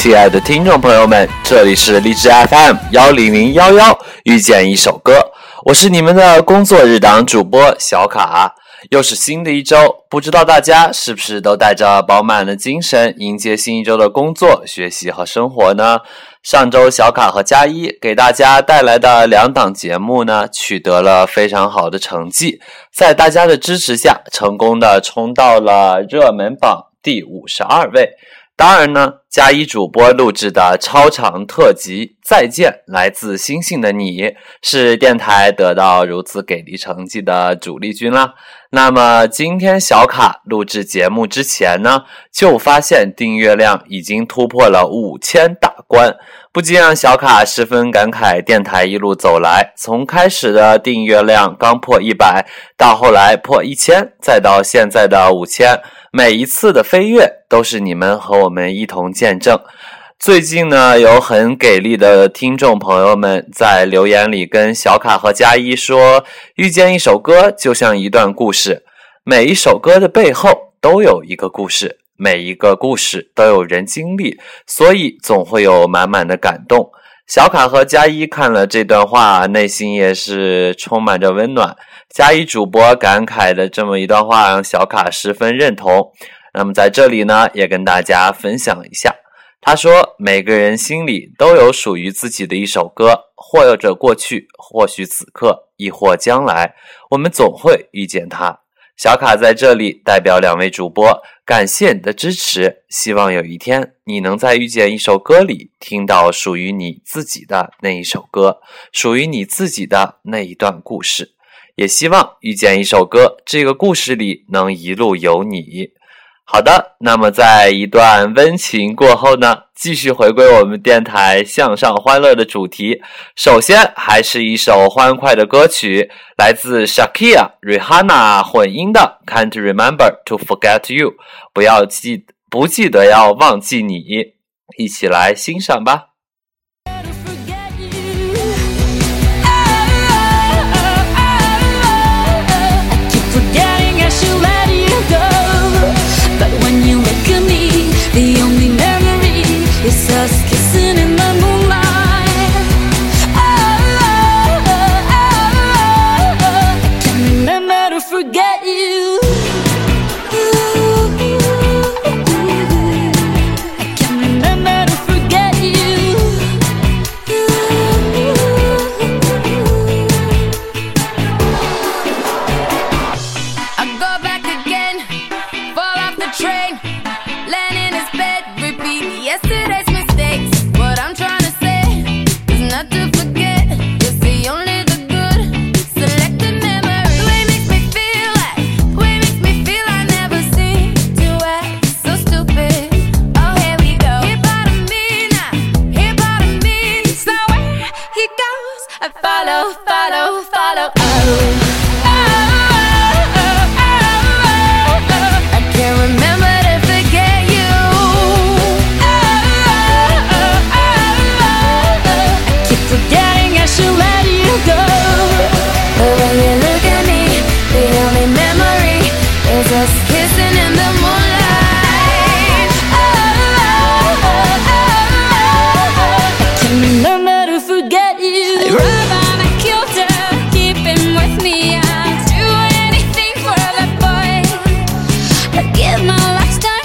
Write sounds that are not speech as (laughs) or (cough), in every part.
亲爱的听众朋友们，这里是荔枝 FM 幺零零幺幺，遇见一首歌，我是你们的工作日党主播小卡。又是新的一周，不知道大家是不是都带着饱满的精神迎接新一周的工作、学习和生活呢？上周小卡和佳一给大家带来的两档节目呢，取得了非常好的成绩，在大家的支持下，成功的冲到了热门榜第五十二位。当然呢，加一主播录制的超长特辑《再见，来自星星的你》是电台得到如此给力成绩的主力军啦。那么今天小卡录制节目之前呢，就发现订阅量已经突破了五千大关，不禁让小卡十分感慨。电台一路走来，从开始的订阅量刚破一百，到后来破一千，再到现在的五千。每一次的飞跃都是你们和我们一同见证。最近呢，有很给力的听众朋友们在留言里跟小卡和佳一说：“遇见一首歌就像一段故事，每一首歌的背后都有一个故事，每一个故事都有人经历，所以总会有满满的感动。”小卡和佳一看了这段话，内心也是充满着温暖。佳一主播感慨的这么一段话，让小卡十分认同。那么在这里呢，也跟大家分享一下。他说：“每个人心里都有属于自己的一首歌，或者过去，或许此刻，亦或将来，我们总会遇见它。”小卡在这里代表两位主播，感谢你的支持。希望有一天你能在遇见一首歌里听到属于你自己的那一首歌，属于你自己的那一段故事。也希望遇见一首歌，这个故事里能一路有你。好的，那么在一段温情过后呢，继续回归我们电台向上欢乐的主题。首先，还是一首欢快的歌曲，来自 Shakira、Rihanna 混音的《Can't Remember to Forget You》，不要记，不记得要忘记你，一起来欣赏吧。us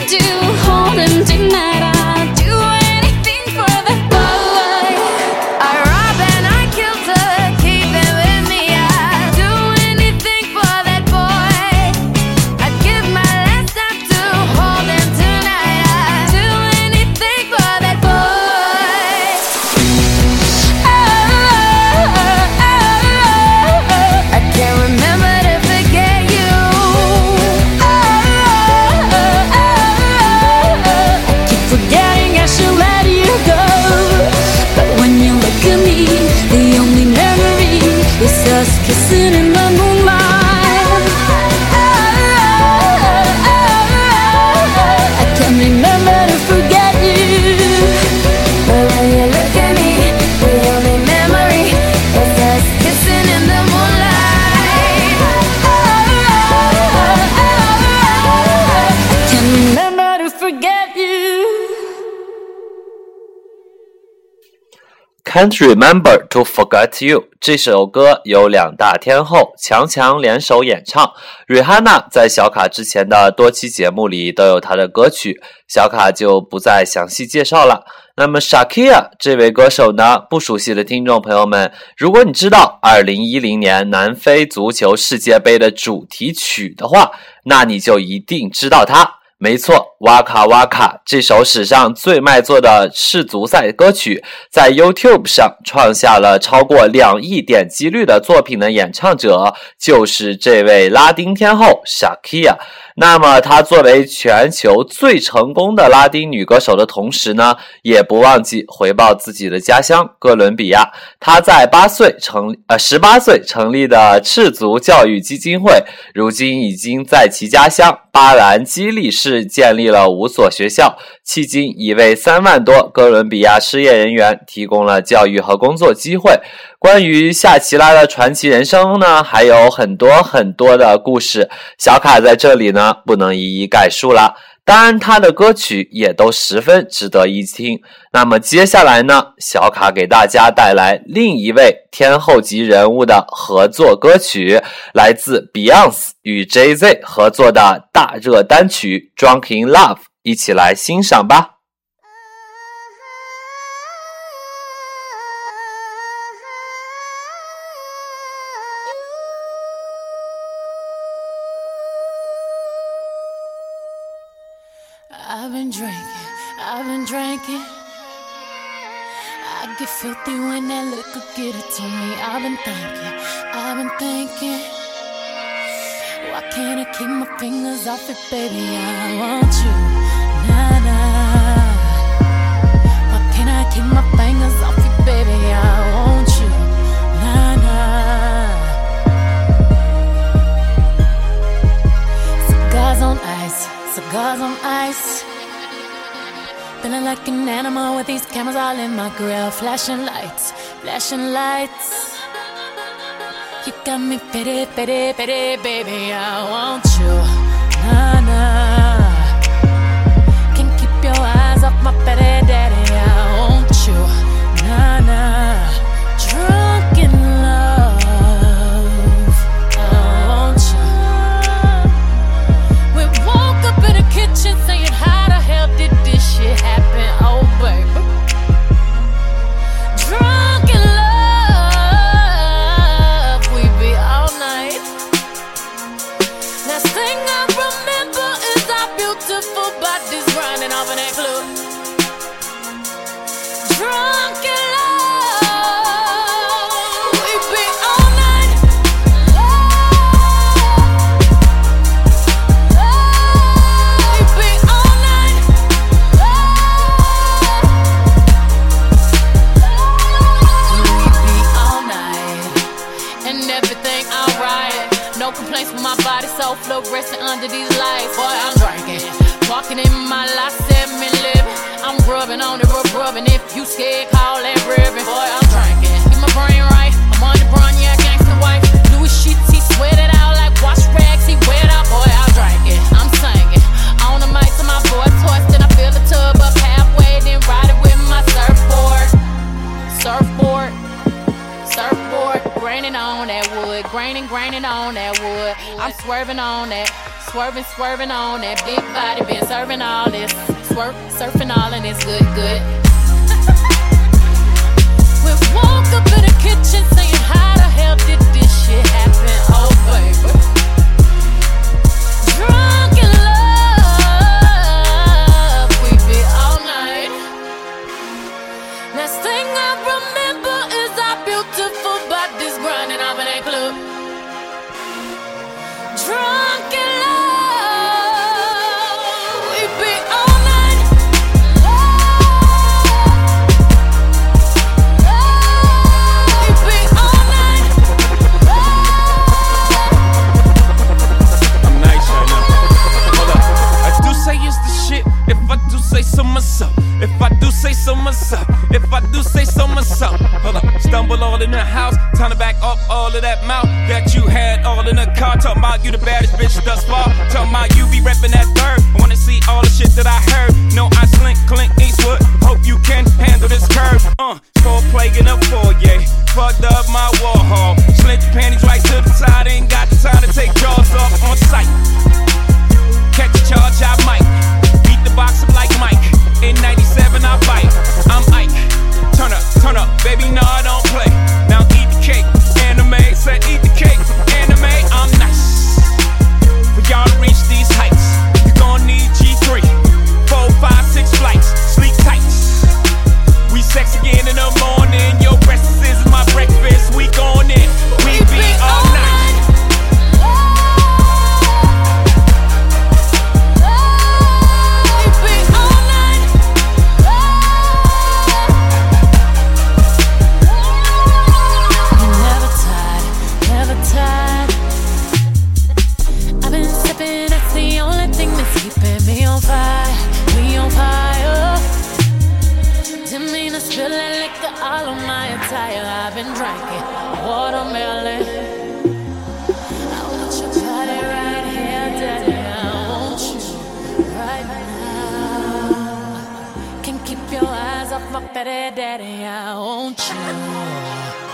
do. Can't Remember to Forget You。这首歌由两大天后强强联手演唱。瑞哈娜在小卡之前的多期节目里都有她的歌曲，小卡就不再详细介绍了。那么 Shakira 这位歌手呢？不熟悉的听众朋友们，如果你知道2010年南非足球世界杯的主题曲的话，那你就一定知道它。没错，哇卡哇卡这首史上最卖座的世足赛歌曲，在 YouTube 上创下了超过两亿点击率的作品的演唱者，就是这位拉丁天后 Shakira。那么，她作为全球最成功的拉丁女歌手的同时呢，也不忘记回报自己的家乡哥伦比亚。她在八岁成呃十八岁成立的赤足教育基金会，如今已经在其家乡巴兰基利市建立了五所学校，迄今已为三万多哥伦比亚失业人员提供了教育和工作机会。关于夏奇拉的传奇人生呢，还有很多很多的故事，小卡在这里呢不能一一概述了。当然，他的歌曲也都十分值得一听。那么接下来呢，小卡给大家带来另一位天后级人物的合作歌曲，来自 Beyonce 与 Jay Z 合作的大热单曲《Drunk in Love》，一起来欣赏吧。I've been drinking, I've been drinking. I get filthy when that liquor get it to me. I've been thinking, I've been thinking. Why can't I keep my fingers off it, baby? I want you, nah nah. Why can't I keep my fingers cigars on ice. Feeling like an animal with these cameras all in my grill. Flashing lights, flashing lights. You got me pity, pity, pity, baby. I want you. Nah, nah. Can't keep your eyes off my petty on it, rub rubbing. If you scared, call that ribbon. Boy, I'm drinking, get my brain right. I'm on the brown, yeah, gangsta wife. Louis sheets, he sweat it out like wash rags. He wet out, boy, I'm drinking. I'm singing on the mic to my voice hoarse. Then I fill the tub up halfway, then ride it with my surfboard surfboard, surfboard, graining on that wood, graining, graining on that wood. I'm swerving on that, swerving, swerving on that big body, been serving all this, swerve, surfing all and it's good, good. we woke up in the kitchen saying, How the hell did this shit happen? Oh, baby. Car, talking about you the baddest bitch thus far. Talking about you be reppin' that third. Daddy, daddy, I want you.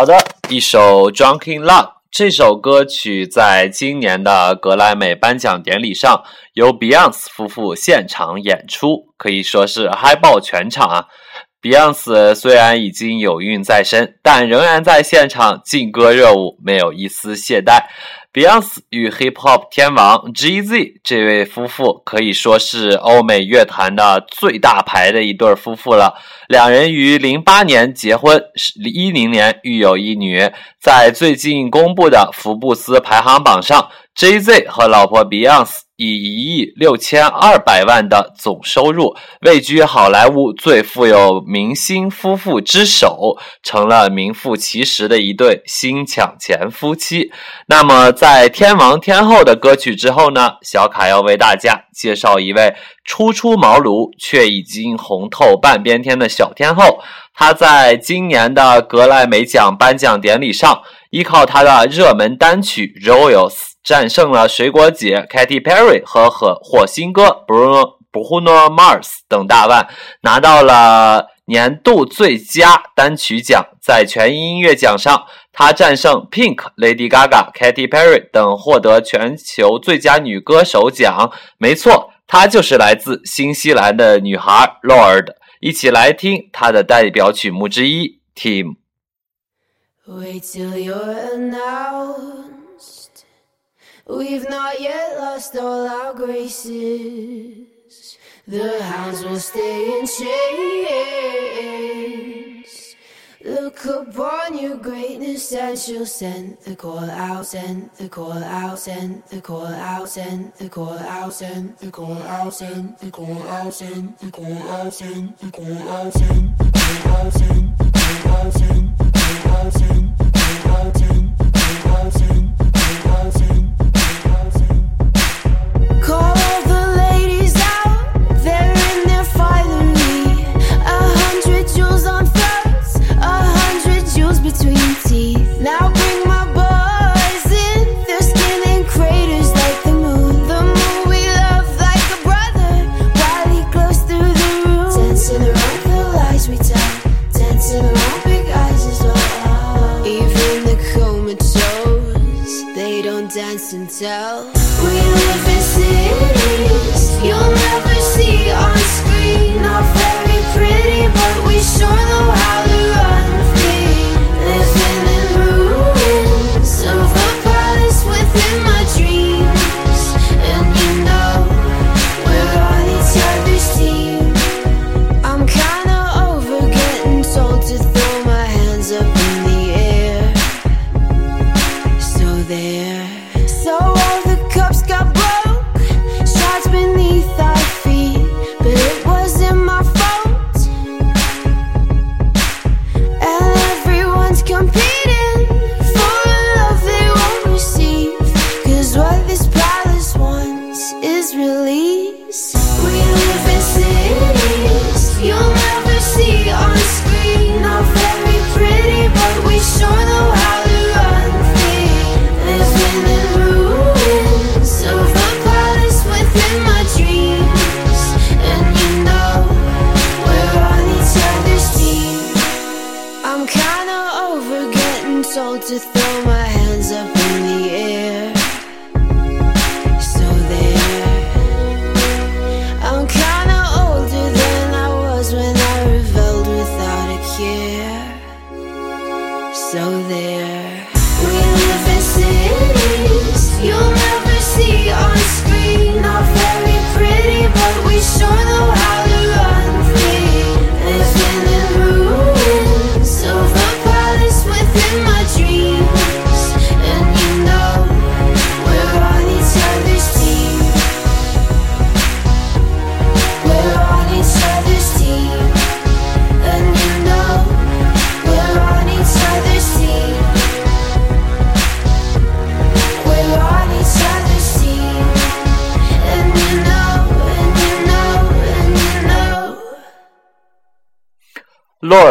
好的，一首《Drunk in Love》这首歌曲在今年的格莱美颁奖典礼上由 Beyonce 夫妇现场演出，可以说是嗨爆全场啊！Beyonce 虽然已经有孕在身，但仍然在现场劲歌热舞，没有一丝懈怠。Beyonce 与 Hip Hop 天王 G.Z 这位夫妇可以说是欧美乐坛的最大牌的一对夫妇了。两人于零八年结婚，一零年育有一女。在最近公布的福布斯排行榜上，J.Z 和老婆 Beyonce 以一亿六千二百万的总收入，位居好莱坞最富有明星夫妇之首，成了名副其实的一对新抢钱夫妻。那么，在天王天后的歌曲之后呢，小卡要为大家介绍一位初出茅庐却已经红透半边天的小天后。她在今年的格莱美奖颁奖典礼上，依靠她的热门单曲《Royals》战胜了水果姐 Katy Perry 和和火星哥 Bruno Bruno Mars 等大腕，拿到了年度最佳单曲奖。在全英音乐奖上，她战胜 Pink、Lady Gaga、Katy Perry 等，获得全球最佳女歌手奖。没错，她就是来自新西兰的女孩 Lord。一起来听她的代表曲目之一《Team》。Wait till you're announced. We've not yet lost all our graces. The hounds will stay in chains. Look upon your greatness and she'll send the call out, send the call out, send the call out, send the call out, send the call out, send the call out, send the call out, send the call out, send the call out, send the call out, send the call out, send the call out, send the call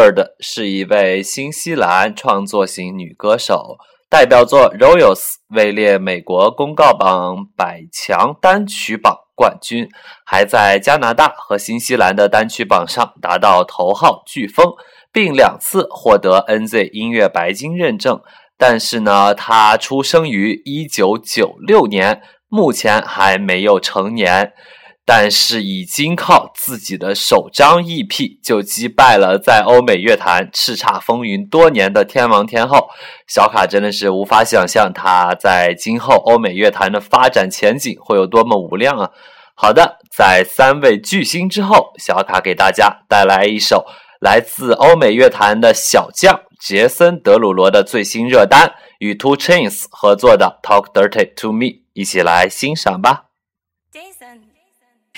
Bird 是一位新西兰创作型女歌手，代表作《Royals》位列美国公告榜百强单曲榜冠军，还在加拿大和新西兰的单曲榜上达到头号飓风，并两次获得 NZ 音乐白金认证。但是呢，她出生于一九九六年，目前还没有成年。但是已经靠自己的首张 EP 就击败了在欧美乐坛叱咤风云多年的天王天后小卡，真的是无法想象他在今后欧美乐坛的发展前景会有多么无量啊！好的，在三位巨星之后，小卡给大家带来一首来自欧美乐坛的小将杰森·德鲁罗的最新热单，与 Two Chains 合作的《Talk Dirty to Me》，一起来欣赏吧。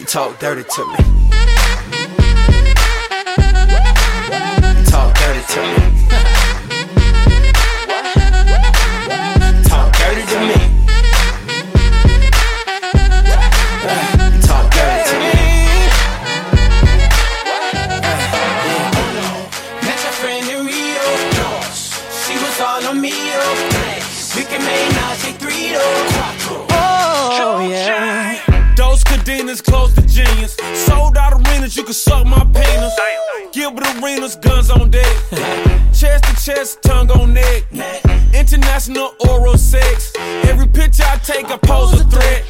you, you talk dirty to me. Talk dirty to me. Cadenas close to genius. Sold out arenas, you can suck my penis. Gilbert arenas, guns on deck. (laughs) chest to chest, tongue on neck. International oral sex. Every picture I take, I pose a threat.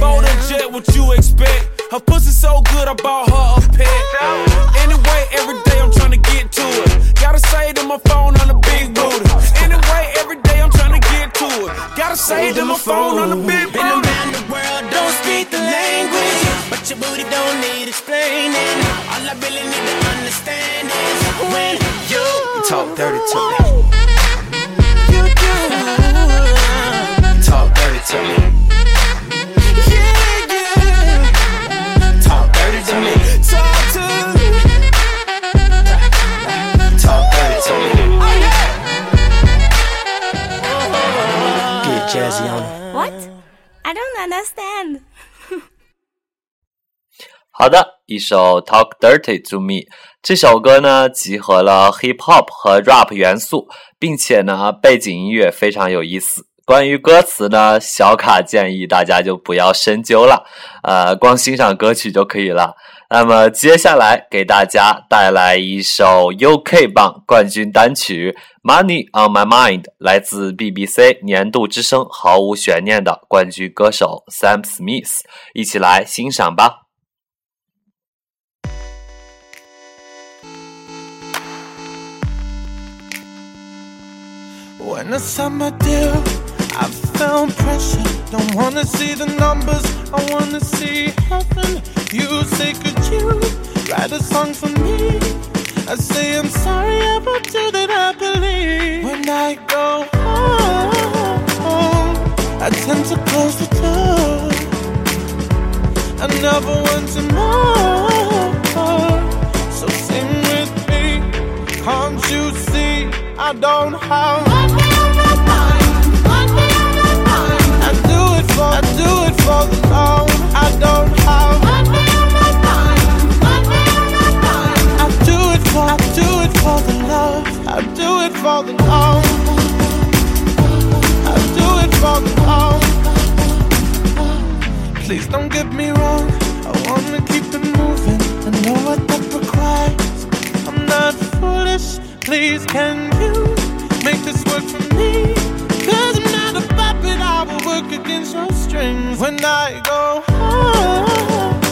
Bold and jet, what you expect? Her pussy so good, I bought her a pet. Anyway, every day I'm trying to get to it. Gotta say to my phone on the big booty. Anyway, every day I'm trying to get to it. Gotta say to my phone on the big booty. Language. But your booty don't need explaining. All I really need to understand is when you talk dirty to me. You do. Talk dirty to me. Yeah, yeah. Talk dirty to me. Talk to me. Talk dirty to me. Oh, Get jazzy on 'em. What? I don't understand. 好的，一首《Talk Dirty to Me》这首歌呢，集合了 hip hop 和 rap 元素，并且呢，背景音乐非常有意思。关于歌词呢，小卡建议大家就不要深究了，呃，光欣赏歌曲就可以了。那么接下来给大家带来一首 UK 榜冠军单曲《Money on My Mind》，来自 BBC 年度之声，毫无悬念的冠军歌手 Sam Smith，一起来欣赏吧。When I signed my deal, I felt pressure. Don't wanna see the numbers, I wanna see heaven. You say, Could you write a song for me? I say, I'm sorry about you that I believe. When I go home, I tend to close the door. I never want to more. So sing with me, can't you see? I don't have. Please don't get me wrong. I wanna keep it moving. I know what that requires. I'm not foolish. Please, can you make this work for me? Against your strings. When I go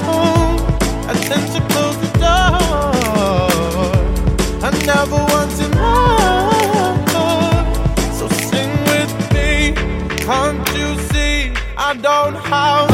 home, I tend to close the door. I never wanted more. So sing with me. Can't you see? I don't have.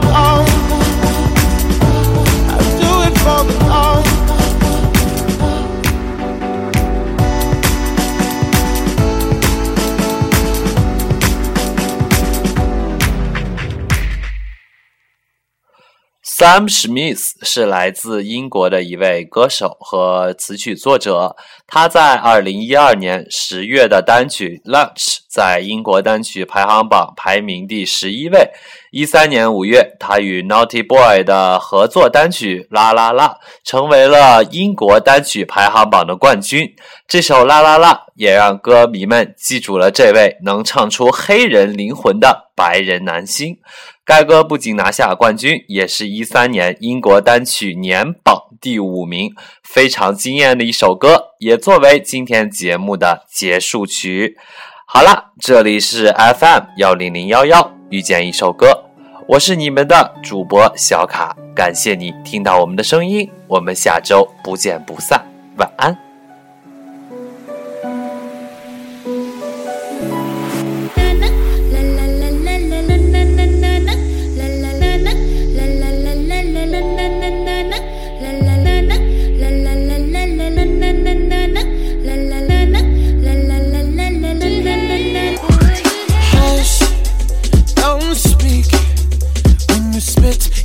The. I do it for the Sam Smith 是来自英国的一位歌手和词曲作者。他在2012年10月的单曲《Lunch》在英国单曲排行榜排名第十一位。13年5月，他与 Naughty Boy 的合作单曲《啦啦啦》成为了英国单曲排行榜的冠军。这首《啦啦啦》也让歌迷们记住了这位能唱出黑人灵魂的白人男星。该歌不仅拿下冠军，也是一三年英国单曲年榜第五名，非常惊艳的一首歌，也作为今天节目的结束曲。好了，这里是 FM 幺零零幺幺，遇见一首歌，我是你们的主播小卡，感谢你听到我们的声音，我们下周不见不散，